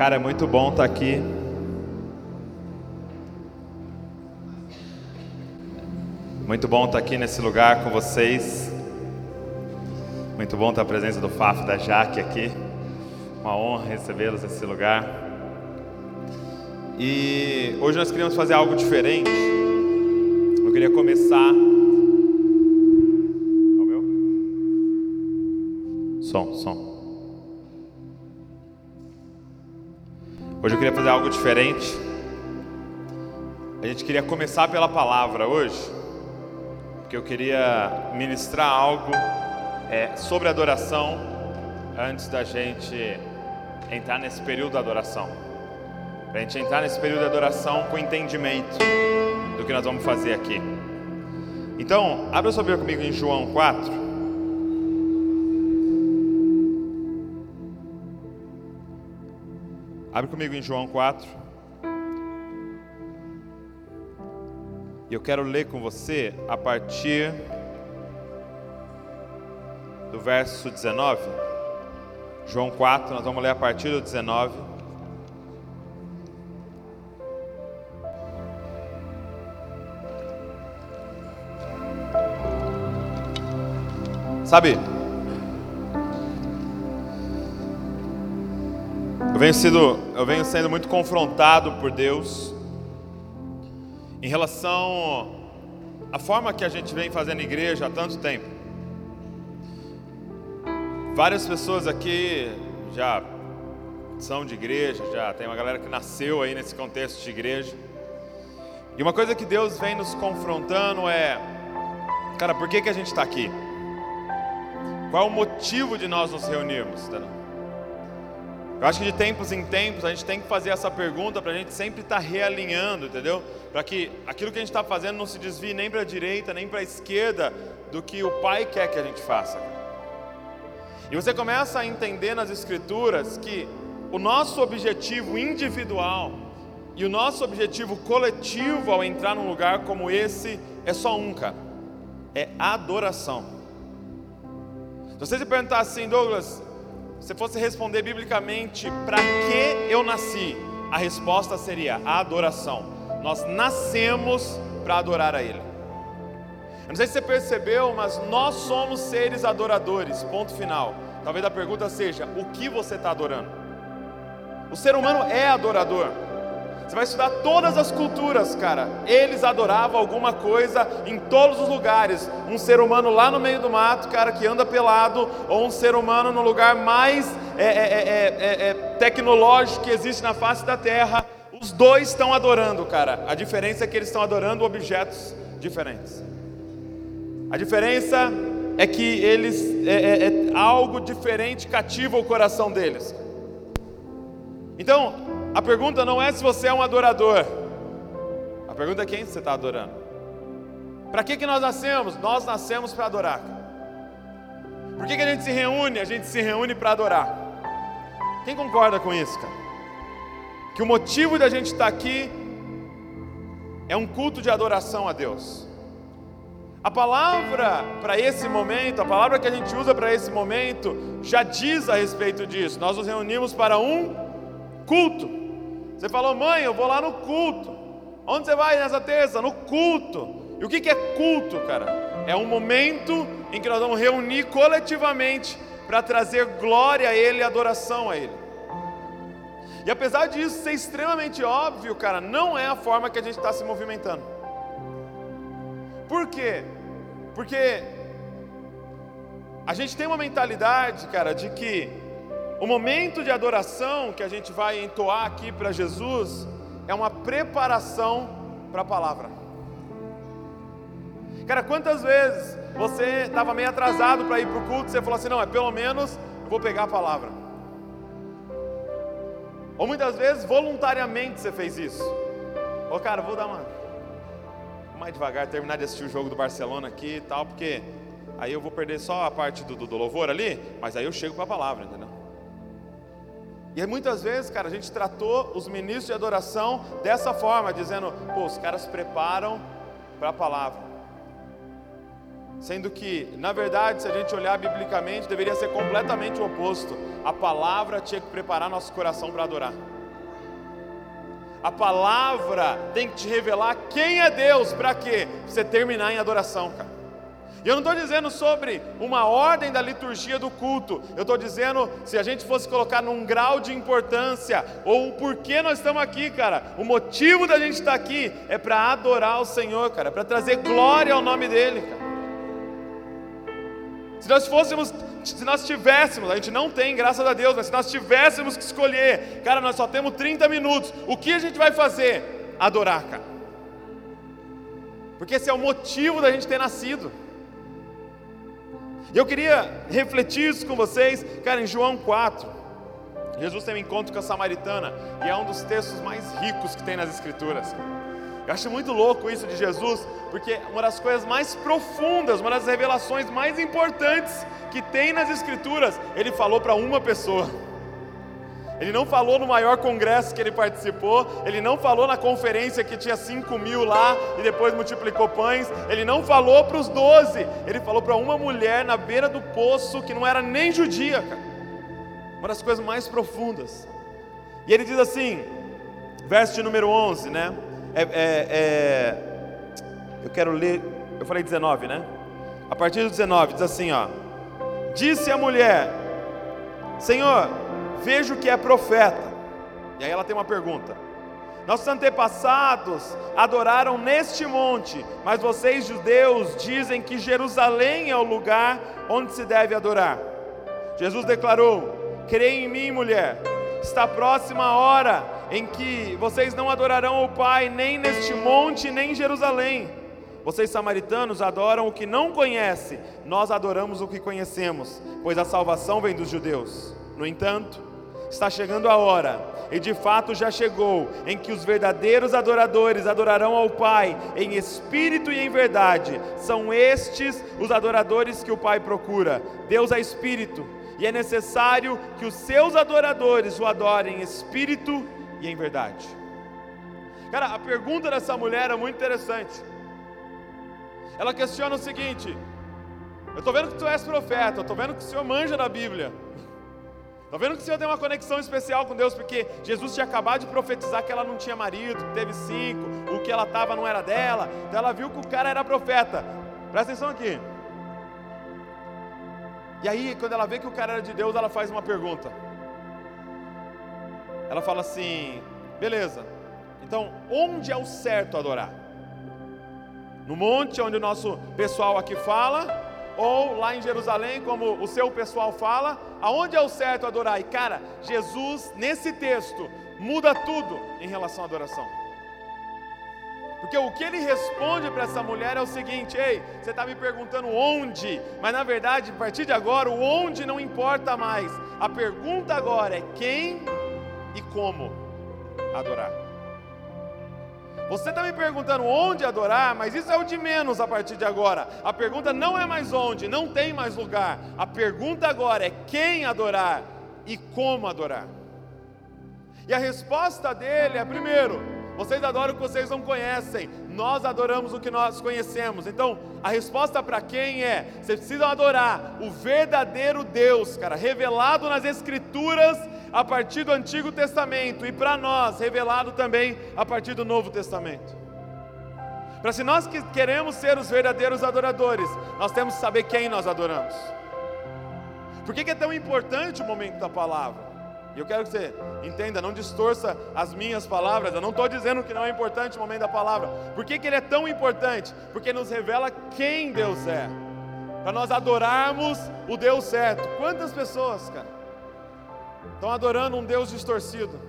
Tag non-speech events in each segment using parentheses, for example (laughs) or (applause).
Cara, é muito bom estar aqui. Muito bom estar aqui nesse lugar com vocês. Muito bom ter a presença do Fafo da Jaque aqui. Uma honra recebê-los nesse lugar. E hoje nós queríamos fazer algo diferente. Eu queria começar. É o meu? Som, som. Hoje eu queria fazer algo diferente. A gente queria começar pela palavra hoje, porque eu queria ministrar algo é, sobre adoração antes da gente entrar nesse período da adoração. Para a gente entrar nesse período de adoração com entendimento do que nós vamos fazer aqui. Então, abra sua Bíblia comigo em João 4. Abre comigo em João 4. E eu quero ler com você a partir do verso 19. João 4, nós vamos ler a partir do 19. Sabe, venho, sido, eu venho sendo muito confrontado por Deus em relação à forma que a gente vem fazendo igreja há tanto tempo. Várias pessoas aqui já são de igreja, já tem uma galera que nasceu aí nesse contexto de igreja. E uma coisa que Deus vem nos confrontando é, cara, por que, que a gente está aqui? Qual é o motivo de nós nos reunirmos? Tá? Eu acho que de tempos em tempos a gente tem que fazer essa pergunta para a gente sempre estar tá realinhando, entendeu? Para que aquilo que a gente está fazendo não se desvie nem para a direita nem para a esquerda do que o Pai quer que a gente faça. E você começa a entender nas Escrituras que o nosso objetivo individual e o nosso objetivo coletivo ao entrar num lugar como esse é só um, cara: é adoração. Se você se perguntar assim, Douglas, se fosse responder biblicamente, para que eu nasci? A resposta seria a adoração. Nós nascemos para adorar a Ele. Eu não sei se você percebeu, mas nós somos seres adoradores. Ponto final. Talvez a pergunta seja: o que você está adorando? O ser humano é adorador. Você vai estudar todas as culturas, cara. Eles adoravam alguma coisa em todos os lugares. Um ser humano lá no meio do mato, cara, que anda pelado, ou um ser humano no lugar mais é, é, é, tecnológico que existe na face da terra. Os dois estão adorando, cara. A diferença é que eles estão adorando objetos diferentes. A diferença é que eles é, é, algo diferente cativa o coração deles. Então, a pergunta não é se você é um adorador. A pergunta é quem você está adorando. Para que, que nós nascemos? Nós nascemos para adorar. Por que, que a gente se reúne? A gente se reúne para adorar. Quem concorda com isso, cara? Que o motivo da gente estar tá aqui é um culto de adoração a Deus. A palavra para esse momento, a palavra que a gente usa para esse momento, já diz a respeito disso. Nós nos reunimos para um culto. Você falou, mãe, eu vou lá no culto. Onde você vai nessa terça? No culto. E o que é culto, cara? É um momento em que nós vamos reunir coletivamente para trazer glória a Ele e adoração a Ele. E apesar disso ser extremamente óbvio, cara, não é a forma que a gente está se movimentando. Por quê? Porque a gente tem uma mentalidade, cara, de que o momento de adoração que a gente vai entoar aqui para Jesus é uma preparação para a palavra. Cara, quantas vezes você estava meio atrasado para ir para o culto e você falou assim: não, é pelo menos eu vou pegar a palavra. Ou muitas vezes voluntariamente você fez isso. Ô cara, vou dar uma. mais devagar, terminar de assistir o jogo do Barcelona aqui e tal, porque aí eu vou perder só a parte do, do, do louvor ali, mas aí eu chego para a palavra, entendeu? E aí muitas vezes, cara, a gente tratou os ministros de adoração dessa forma, dizendo, pô, os caras preparam para a palavra. Sendo que, na verdade, se a gente olhar biblicamente, deveria ser completamente o oposto. A palavra tinha que preparar nosso coração para adorar. A palavra tem que te revelar quem é Deus, para quê? Você terminar em adoração, cara. E eu não estou dizendo sobre uma ordem da liturgia do culto, eu estou dizendo se a gente fosse colocar num grau de importância, ou o porquê nós estamos aqui, cara. O motivo da gente estar aqui é para adorar o Senhor, cara, para trazer glória ao nome dEle, cara. Se nós fôssemos, se nós tivéssemos, a gente não tem, graças a Deus, mas se nós tivéssemos que escolher, cara, nós só temos 30 minutos, o que a gente vai fazer? Adorar, cara. Porque esse é o motivo da gente ter nascido. E eu queria refletir isso com vocês, cara, em João 4. Jesus tem um encontro com a samaritana e é um dos textos mais ricos que tem nas Escrituras. Eu acho muito louco isso de Jesus, porque uma das coisas mais profundas, uma das revelações mais importantes que tem nas Escrituras, ele falou para uma pessoa. Ele não falou no maior congresso que ele participou, ele não falou na conferência que tinha 5 mil lá e depois multiplicou pães, ele não falou para os doze, ele falou para uma mulher na beira do poço que não era nem judia, cara. Uma das coisas mais profundas. E ele diz assim, verso número 11, né? é, é, é, eu quero ler, eu falei 19, né? A partir do 19 diz assim, ó. Disse a mulher: Senhor, vejo que é profeta. E aí ela tem uma pergunta. Nossos antepassados adoraram neste monte, mas vocês judeus dizem que Jerusalém é o lugar onde se deve adorar. Jesus declarou: Creia em mim, mulher. Está próxima a hora em que vocês não adorarão o Pai nem neste monte, nem em Jerusalém. Vocês samaritanos adoram o que não conhece, nós adoramos o que conhecemos, pois a salvação vem dos judeus. No entanto, está chegando a hora, e de fato já chegou, em que os verdadeiros adoradores adorarão ao Pai em espírito e em verdade. São estes os adoradores que o Pai procura. Deus é espírito, e é necessário que os seus adoradores o adorem em espírito e em verdade. Cara, a pergunta dessa mulher é muito interessante. Ela questiona o seguinte: Eu estou vendo que tu és profeta, eu estou vendo que o Senhor manja da Bíblia. Estou vendo que o Senhor tem uma conexão especial com Deus, porque Jesus tinha acabado de profetizar que ela não tinha marido, que teve cinco, o que ela estava não era dela. Então ela viu que o cara era profeta. Presta atenção aqui. E aí, quando ela vê que o cara era de Deus, ela faz uma pergunta ela fala assim: beleza, então onde é o certo adorar? No monte, onde o nosso pessoal aqui fala, ou lá em Jerusalém, como o seu pessoal fala, aonde é o certo adorar? E cara, Jesus, nesse texto, muda tudo em relação à adoração. Porque o que ele responde para essa mulher é o seguinte: ei, você está me perguntando onde, mas na verdade, a partir de agora, o onde não importa mais. A pergunta agora é quem e como adorar. Você está me perguntando onde adorar, mas isso é o de menos a partir de agora. A pergunta não é mais onde, não tem mais lugar. A pergunta agora é quem adorar e como adorar. E a resposta dele é: primeiro, vocês adoram o que vocês não conhecem, nós adoramos o que nós conhecemos. Então, a resposta para quem é? Vocês precisam adorar o verdadeiro Deus, cara, revelado nas Escrituras a partir do Antigo Testamento e para nós, revelado também a partir do Novo Testamento. Para se nós que queremos ser os verdadeiros adoradores, nós temos que saber quem nós adoramos. Por que, que é tão importante o momento da palavra? E eu quero que você entenda, não distorça as minhas palavras. Eu não estou dizendo que não é importante o momento da palavra. Por que, que ele é tão importante? Porque nos revela quem Deus é. Para nós adorarmos o Deus certo. Quantas pessoas, cara, estão adorando um Deus distorcido?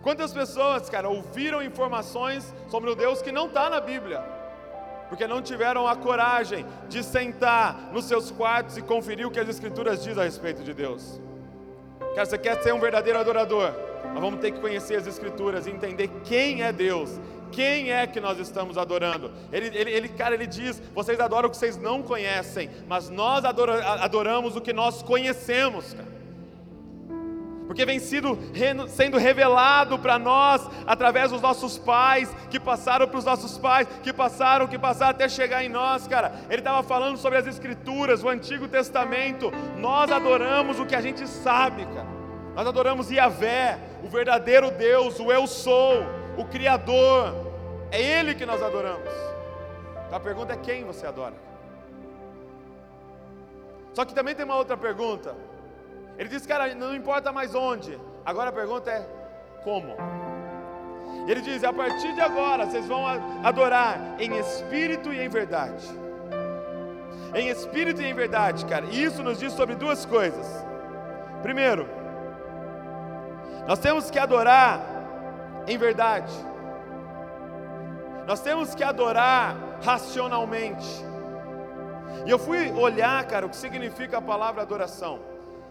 Quantas pessoas, cara, ouviram informações sobre o Deus que não está na Bíblia? Porque não tiveram a coragem de sentar nos seus quartos e conferir o que as Escrituras dizem a respeito de Deus. Cara, você quer ser um verdadeiro adorador? Nós vamos ter que conhecer as Escrituras e entender quem é Deus, quem é que nós estamos adorando. Ele, ele, ele, cara, ele diz: vocês adoram o que vocês não conhecem, mas nós adoramos o que nós conhecemos, cara. Porque vem sido, sendo revelado para nós através dos nossos pais, que passaram para os nossos pais, que passaram, que passaram até chegar em nós, cara. Ele estava falando sobre as Escrituras, o Antigo Testamento. Nós adoramos o que a gente sabe, cara. Nós adoramos Yahvé, o verdadeiro Deus, o Eu Sou, o Criador. É Ele que nós adoramos. Então a pergunta é quem você adora? Só que também tem uma outra pergunta. Ele diz, cara, não importa mais onde. Agora a pergunta é como. Ele diz: a partir de agora vocês vão adorar em espírito e em verdade. Em espírito e em verdade, cara. E isso nos diz sobre duas coisas. Primeiro, nós temos que adorar em verdade. Nós temos que adorar racionalmente. E eu fui olhar, cara, o que significa a palavra adoração.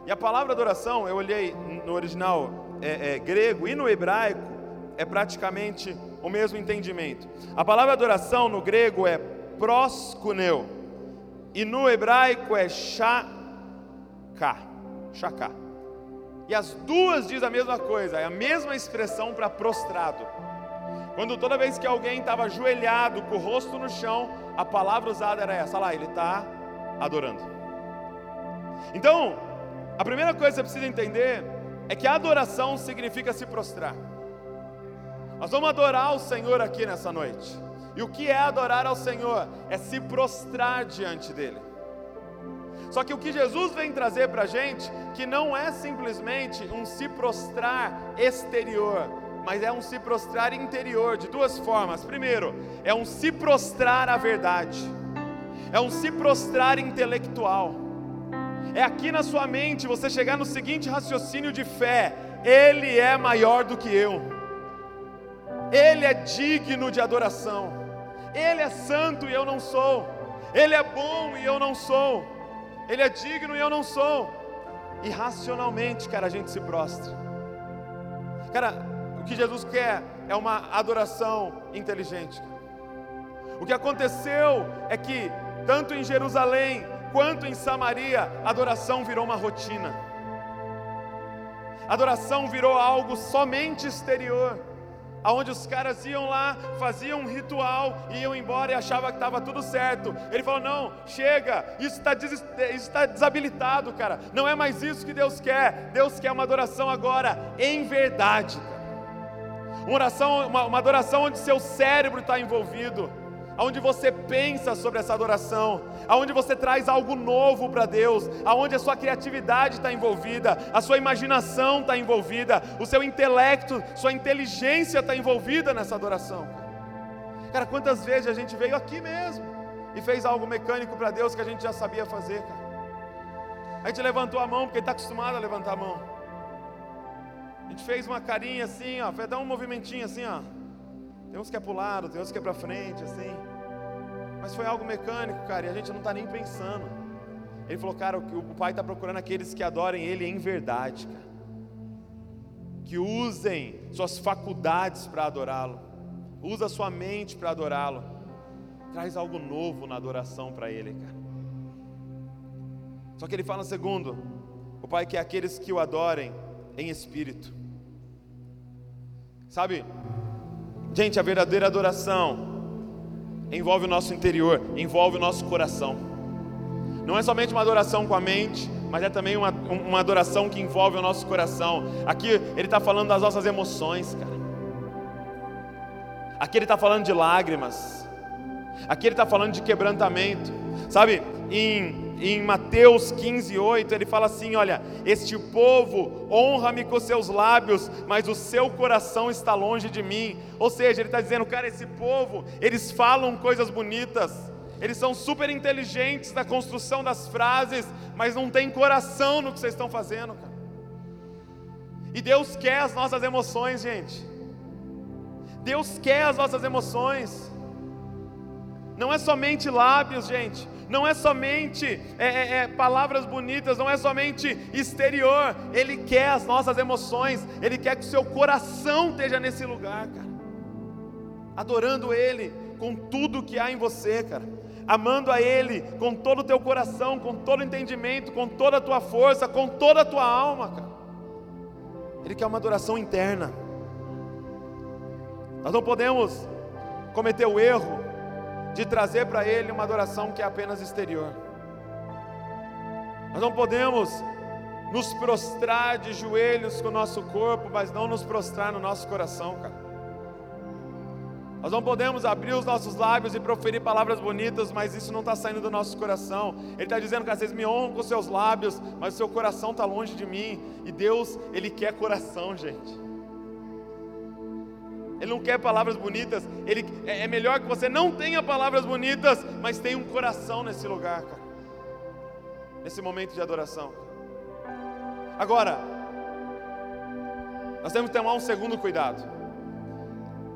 E a palavra adoração, eu olhei no original é, é, grego e no hebraico, é praticamente o mesmo entendimento. A palavra adoração no grego é proskuneu, e no hebraico é shaka, shaka. E as duas dizem a mesma coisa, é a mesma expressão para prostrado. Quando toda vez que alguém estava ajoelhado, com o rosto no chão, a palavra usada era essa, lá, ele está adorando. Então, a primeira coisa que você precisa entender é que adoração significa se prostrar. Nós vamos adorar o Senhor aqui nessa noite. E o que é adorar ao Senhor? É se prostrar diante dEle. Só que o que Jesus vem trazer para a gente, que não é simplesmente um se prostrar exterior, mas é um se prostrar interior, de duas formas. Primeiro, é um se prostrar à verdade, é um se prostrar intelectual é aqui na sua mente você chegar no seguinte raciocínio de fé: Ele é maior do que eu, Ele é digno de adoração, Ele é santo e eu não sou, Ele é bom e eu não sou, Ele é digno e eu não sou. E racionalmente, cara, a gente se prostra. Cara, o que Jesus quer é uma adoração inteligente. O que aconteceu é que, tanto em Jerusalém quanto em Samaria, adoração virou uma rotina. Adoração virou algo somente exterior, aonde os caras iam lá, faziam um ritual iam embora e achavam que estava tudo certo. Ele falou: não, chega, isso está des tá desabilitado, cara. Não é mais isso que Deus quer. Deus quer uma adoração agora em verdade. Uma, oração, uma, uma adoração onde seu cérebro está envolvido aonde você pensa sobre essa adoração, aonde você traz algo novo para Deus, aonde a sua criatividade está envolvida, a sua imaginação está envolvida, o seu intelecto, sua inteligência está envolvida nessa adoração. Cara, quantas vezes a gente veio aqui mesmo e fez algo mecânico para Deus que a gente já sabia fazer, cara. A gente levantou a mão porque está acostumado a levantar a mão. A gente fez uma carinha assim, ó, fez dar um movimentinho assim, ó. Tem uns que é para o lado, tem uns que é para frente, assim. Mas foi algo mecânico, cara, e a gente não está nem pensando. Ele falou, cara, o Pai está procurando aqueles que adorem Ele em verdade, cara. Que usem suas faculdades para adorá-lo. Usa sua mente para adorá-lo. Traz algo novo na adoração para Ele, cara. Só que ele fala segundo, o Pai quer aqueles que o adorem em espírito. Sabe, Gente, a verdadeira adoração envolve o nosso interior, envolve o nosso coração. Não é somente uma adoração com a mente, mas é também uma, uma adoração que envolve o nosso coração. Aqui ele está falando das nossas emoções, cara. Aqui ele está falando de lágrimas. Aqui ele está falando de quebrantamento. Sabe, em em Mateus 15, 8, ele fala assim: Olha, este povo honra-me com seus lábios, mas o seu coração está longe de mim. Ou seja, ele está dizendo, cara, esse povo, eles falam coisas bonitas, eles são super inteligentes na construção das frases, mas não tem coração no que vocês estão fazendo, cara. E Deus quer as nossas emoções, gente. Deus quer as nossas emoções. Não é somente lábios, gente não é somente é, é, é, palavras bonitas, não é somente exterior, Ele quer as nossas emoções, Ele quer que o seu coração esteja nesse lugar, cara, adorando Ele com tudo que há em você, cara, amando a Ele com todo o teu coração, com todo o entendimento, com toda a tua força, com toda a tua alma, cara. Ele quer uma adoração interna. Nós não podemos cometer o erro de trazer para Ele uma adoração que é apenas exterior. Nós não podemos nos prostrar de joelhos com o nosso corpo, mas não nos prostrar no nosso coração, cara. Nós não podemos abrir os nossos lábios e proferir palavras bonitas, mas isso não está saindo do nosso coração. Ele está dizendo que vocês me honram com seus lábios, mas o seu coração está longe de mim. E Deus, Ele quer coração, gente. Ele não quer palavras bonitas. Ele, é, é melhor que você não tenha palavras bonitas, mas tenha um coração nesse lugar, cara. Nesse momento de adoração. Agora, nós temos que tomar um segundo cuidado.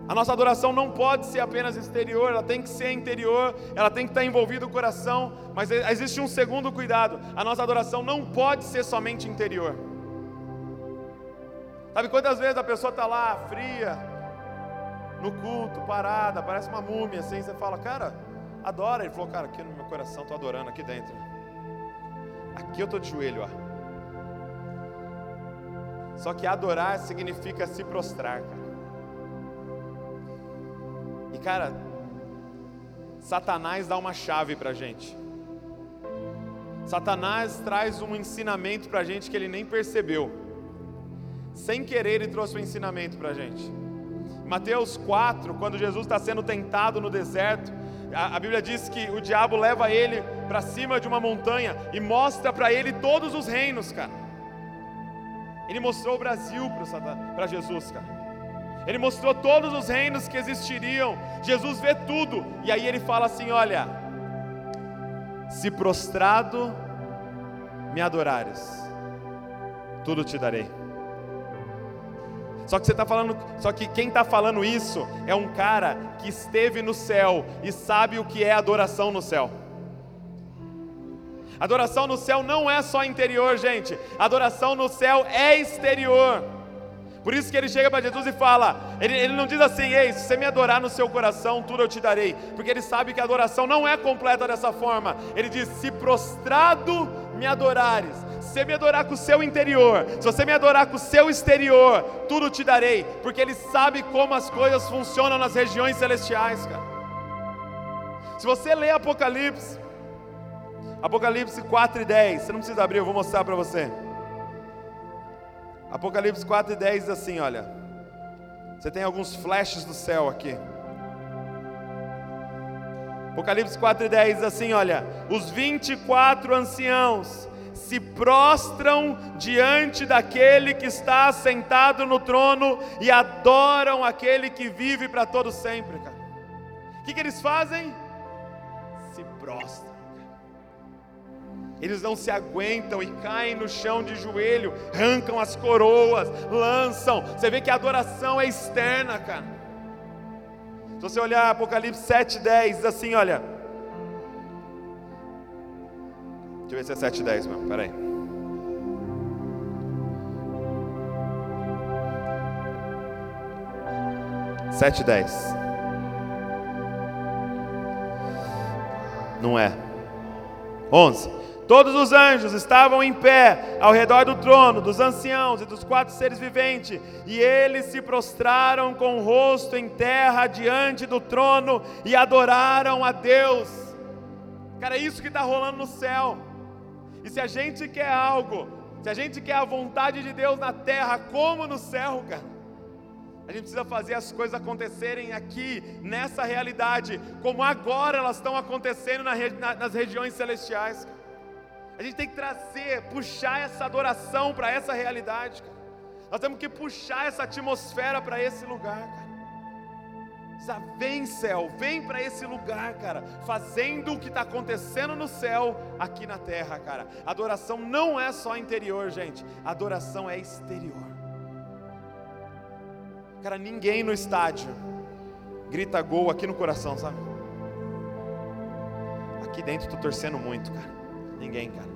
A nossa adoração não pode ser apenas exterior, ela tem que ser interior, ela tem que estar envolvida o coração, mas existe um segundo cuidado: a nossa adoração não pode ser somente interior. Sabe quantas vezes a pessoa está lá fria, no culto, parada, parece uma múmia assim, você fala, cara, adora. Ele falou, cara, aqui no meu coração estou adorando aqui dentro. Aqui eu estou de joelho, ó. Só que adorar significa se prostrar, cara. E cara, Satanás dá uma chave para gente. Satanás traz um ensinamento para gente que ele nem percebeu. Sem querer, ele trouxe um ensinamento para a gente. Mateus 4, quando Jesus está sendo tentado no deserto, a, a Bíblia diz que o diabo leva ele para cima de uma montanha e mostra para ele todos os reinos, cara. Ele mostrou o Brasil para Jesus, cara. Ele mostrou todos os reinos que existiriam. Jesus vê tudo. E aí ele fala assim: Olha, se prostrado me adorares, tudo te darei. Só que você está falando, só que quem está falando isso é um cara que esteve no céu e sabe o que é adoração no céu. Adoração no céu não é só interior, gente. Adoração no céu é exterior. Por isso que ele chega para Jesus e fala: ele, ele, não diz assim, ei, se você me adorar no seu coração, tudo eu te darei. Porque ele sabe que a adoração não é completa dessa forma. Ele diz: se prostrado me adorares, se você me adorar com o seu interior, se você me adorar com o seu exterior, tudo te darei. Porque ele sabe como as coisas funcionam nas regiões celestiais, cara. Se você ler Apocalipse, Apocalipse 4 e 10, você não precisa abrir, eu vou mostrar para você. Apocalipse 4 e 10 diz assim: olha, você tem alguns flashes do céu aqui. Apocalipse 4 e 10 diz assim: olha, os 24 anciãos se prostram diante daquele que está sentado no trono e adoram aquele que vive para todo sempre, cara. O que, que eles fazem? Se prostram. Eles não se aguentam e caem no chão de joelho, arrancam as coroas, lançam. Você vê que a adoração é externa, cara. Se você olhar Apocalipse 7,10, diz assim: olha. Deixa eu ver se é 7,10, mano. Peraí. Sete dez. Não é. Onze. Todos os anjos estavam em pé ao redor do trono, dos anciãos e dos quatro seres viventes, e eles se prostraram com o rosto em terra diante do trono e adoraram a Deus. Cara, é isso que está rolando no céu. E se a gente quer algo, se a gente quer a vontade de Deus na terra como no céu, cara, a gente precisa fazer as coisas acontecerem aqui, nessa realidade, como agora elas estão acontecendo nas regiões celestiais. Cara. A gente tem que trazer, puxar essa adoração para essa realidade, cara. Nós temos que puxar essa atmosfera para esse lugar, cara. Vem céu, vem para esse lugar, cara, fazendo o que está acontecendo no céu, aqui na terra, cara. Adoração não é só interior, gente, adoração é exterior. Cara, ninguém no estádio grita gol aqui no coração, sabe? Aqui dentro estou torcendo muito, cara. Ninguém, cara.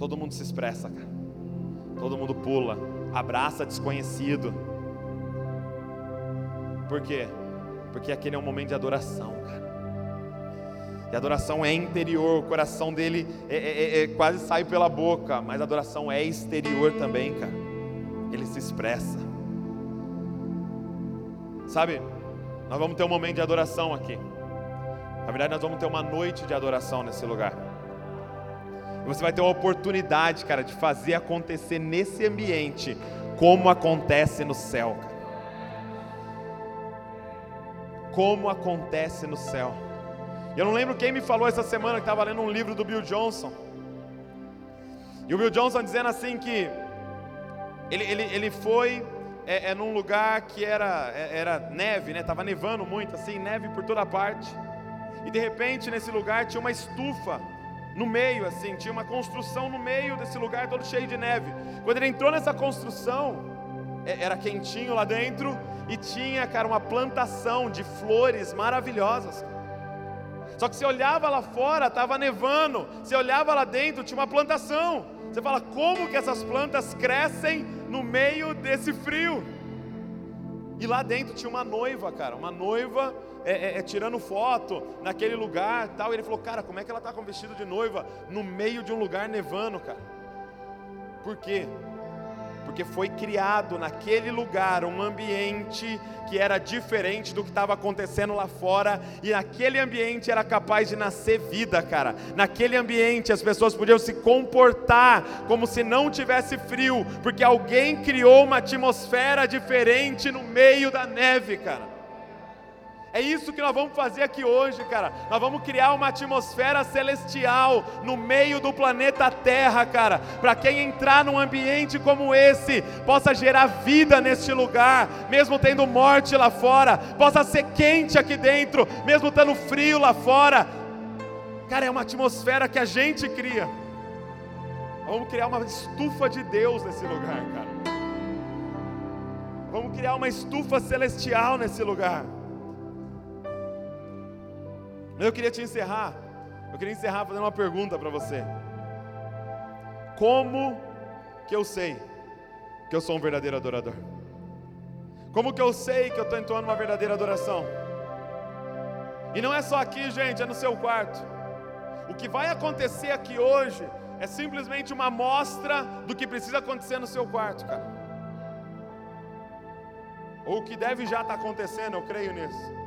Todo mundo se expressa, cara. Todo mundo pula, abraça desconhecido. Por quê? Porque aquele é um momento de adoração, cara. E a adoração é interior, o coração dele é, é, é, é, quase sai pela boca, mas a adoração é exterior também, cara. Ele se expressa. Sabe, nós vamos ter um momento de adoração aqui. Na verdade, nós vamos ter uma noite de adoração nesse lugar. Você vai ter uma oportunidade, cara, de fazer acontecer nesse ambiente como acontece no céu, cara. Como acontece no céu. Eu não lembro quem me falou essa semana que estava lendo um livro do Bill Johnson. E o Bill Johnson dizendo assim que ele, ele, ele foi é, é num lugar que era, é, era neve, né? Tava nevando muito, assim, neve por toda parte. E de repente nesse lugar tinha uma estufa no meio, assim, tinha uma construção no meio desse lugar todo cheio de neve. Quando ele entrou nessa construção, é, era quentinho lá dentro e tinha, cara, uma plantação de flores maravilhosas. Só que você olhava lá fora, estava nevando. Você olhava lá dentro, tinha uma plantação. Você fala, como que essas plantas crescem no meio desse frio? E lá dentro tinha uma noiva, cara, uma noiva é, é, é, tirando foto naquele lugar tal. E ele falou, cara, como é que ela está com vestido de noiva no meio de um lugar nevando, cara? Por quê? porque foi criado naquele lugar um ambiente que era diferente do que estava acontecendo lá fora, e naquele ambiente era capaz de nascer vida, cara. Naquele ambiente as pessoas podiam se comportar como se não tivesse frio, porque alguém criou uma atmosfera diferente no meio da neve, cara. É isso que nós vamos fazer aqui hoje, cara. Nós vamos criar uma atmosfera celestial no meio do planeta Terra, cara. Para quem entrar num ambiente como esse, possa gerar vida neste lugar, mesmo tendo morte lá fora, possa ser quente aqui dentro, mesmo estando frio lá fora. Cara, é uma atmosfera que a gente cria. Vamos criar uma estufa de Deus nesse lugar, cara. Vamos criar uma estufa celestial nesse lugar. Mas eu queria te encerrar. Eu queria encerrar fazendo uma pergunta para você. Como que eu sei que eu sou um verdadeiro adorador? Como que eu sei que eu estou entoando uma verdadeira adoração? E não é só aqui, gente, é no seu quarto. O que vai acontecer aqui hoje é simplesmente uma amostra do que precisa acontecer no seu quarto, cara. Ou o que deve já estar tá acontecendo, eu creio nisso.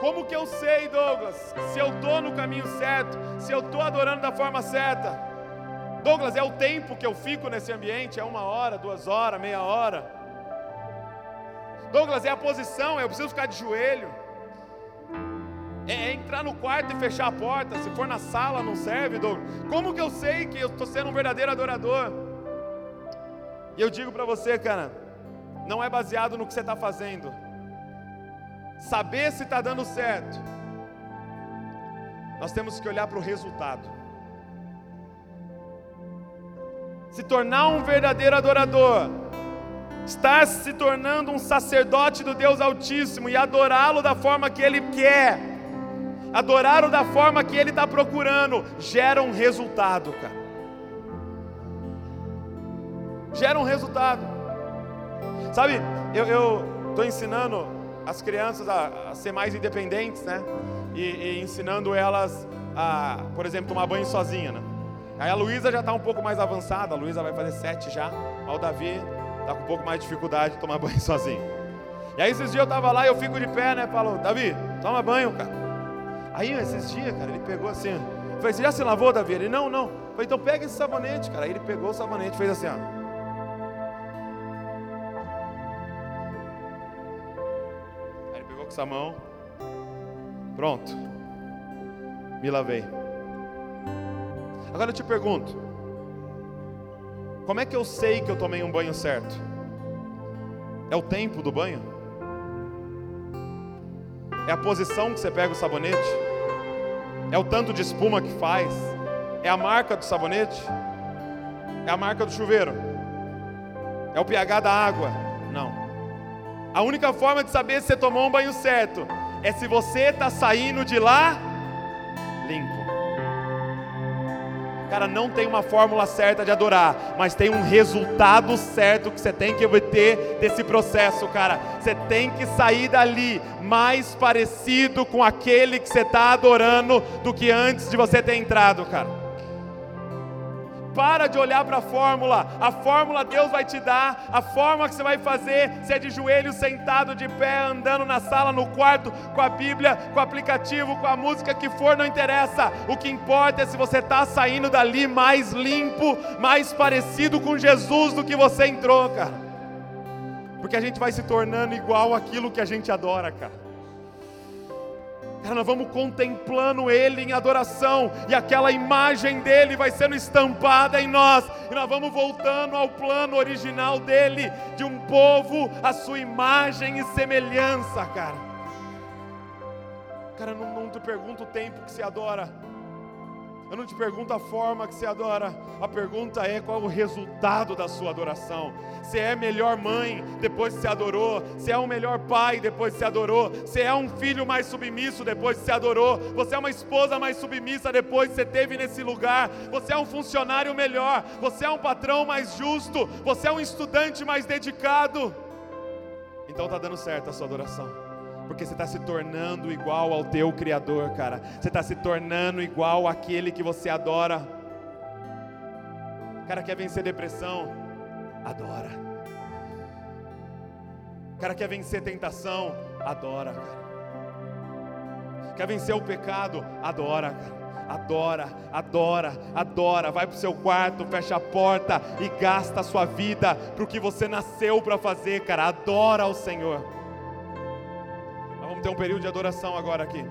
Como que eu sei, Douglas, se eu estou no caminho certo, se eu estou adorando da forma certa? Douglas, é o tempo que eu fico nesse ambiente? É uma hora, duas horas, meia hora? Douglas, é a posição, eu preciso ficar de joelho? É, é entrar no quarto e fechar a porta? Se for na sala, não serve, Douglas? Como que eu sei que eu estou sendo um verdadeiro adorador? E eu digo para você, cara, não é baseado no que você está fazendo saber se está dando certo, nós temos que olhar para o resultado. Se tornar um verdadeiro adorador, estar se tornando um sacerdote do Deus Altíssimo e adorá-lo da forma que Ele quer, adorá-lo da forma que Ele está procurando, gera um resultado, cara. Gera um resultado. Sabe, eu estou ensinando as crianças a, a ser mais independentes, né? E, e, ensinando elas a, por exemplo, tomar banho sozinha, né? Aí a Luísa já está um pouco mais avançada, a Luísa vai fazer sete já, o Davi está com um pouco mais de dificuldade de tomar (laughs) banho sozinho. E aí esses dias eu estava lá e eu fico de pé, né? Falo, Davi, toma banho, cara. Aí esses dias, cara, ele pegou assim, eu falei, você já se lavou, Davi? Ele, não, não. Falei, então pega esse sabonete, cara. Aí ele pegou o sabonete fez assim, ó. Essa mão. Pronto. Me lavei. Agora eu te pergunto: como é que eu sei que eu tomei um banho certo? É o tempo do banho? É a posição que você pega o sabonete? É o tanto de espuma que faz? É a marca do sabonete? É a marca do chuveiro? É o pH da água? A única forma de saber se você tomou um banho certo é se você está saindo de lá limpo. Cara, não tem uma fórmula certa de adorar, mas tem um resultado certo que você tem que obter desse processo, cara. Você tem que sair dali mais parecido com aquele que você está adorando do que antes de você ter entrado, cara. Para de olhar para a fórmula. A fórmula Deus vai te dar. A forma que você vai fazer, se é de joelho, sentado, de pé, andando na sala, no quarto, com a Bíblia, com o aplicativo, com a música que for, não interessa. O que importa é se você está saindo dali mais limpo, mais parecido com Jesus do que você entrou, cara. Porque a gente vai se tornando igual aquilo que a gente adora, cara. Nós vamos contemplando Ele em adoração, e aquela imagem dele vai sendo estampada em nós, e nós vamos voltando ao plano original dele, de um povo, a sua imagem e semelhança, cara. Cara, não, não te pergunto o tempo que se adora, eu não te pergunto a forma que você adora, a pergunta é qual é o resultado da sua adoração. Se é melhor mãe depois que você adorou, se é um melhor pai depois que você adorou, se é um filho mais submisso depois que você adorou, você é uma esposa mais submissa depois que você teve nesse lugar, você é um funcionário melhor, você é um patrão mais justo, você é um estudante mais dedicado. Então está dando certo a sua adoração porque você está se tornando igual ao teu Criador, cara. Você está se tornando igual àquele que você adora. Cara, quer vencer depressão? Adora. Cara, quer vencer tentação? Adora, cara. Quer vencer o pecado? Adora, cara adora, adora, adora. Vai para o seu quarto, fecha a porta e gasta a sua vida para o que você nasceu para fazer, cara. Adora ao Senhor vamos ter um período de adoração agora aqui.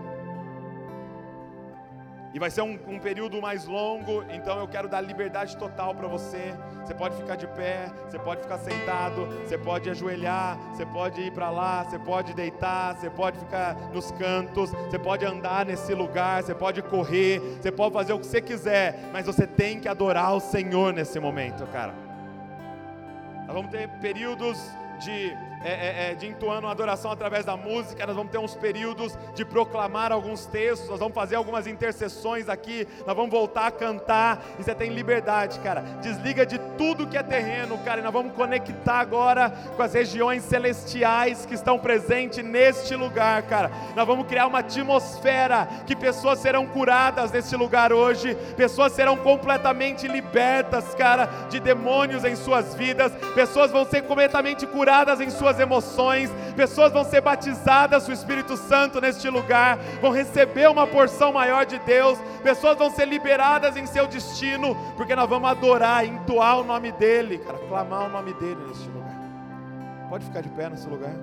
E vai ser um, um, período mais longo, então eu quero dar liberdade total para você. Você pode ficar de pé, você pode ficar sentado, você pode ajoelhar, você pode ir para lá, você pode deitar, você pode ficar nos cantos, você pode andar nesse lugar, você pode correr, você pode fazer o que você quiser, mas você tem que adorar o Senhor nesse momento, cara. Nós vamos ter períodos de é, é, é, de entoando adoração através da música, nós vamos ter uns períodos de proclamar alguns textos, nós vamos fazer algumas intercessões aqui, nós vamos voltar a cantar, e você tem liberdade, cara. Desliga de tudo que é terreno, cara, e nós vamos conectar agora com as regiões celestiais que estão presentes neste lugar, cara. Nós vamos criar uma atmosfera que pessoas serão curadas neste lugar hoje, pessoas serão completamente libertas, cara, de demônios em suas vidas, pessoas vão ser completamente curadas em suas emoções, pessoas vão ser batizadas o Espírito Santo neste lugar, vão receber uma porção maior de Deus, pessoas vão ser liberadas em seu destino, porque nós vamos adorar, entoar o nome dEle, cara, clamar o nome dEle neste lugar. Pode ficar de pé nesse lugar.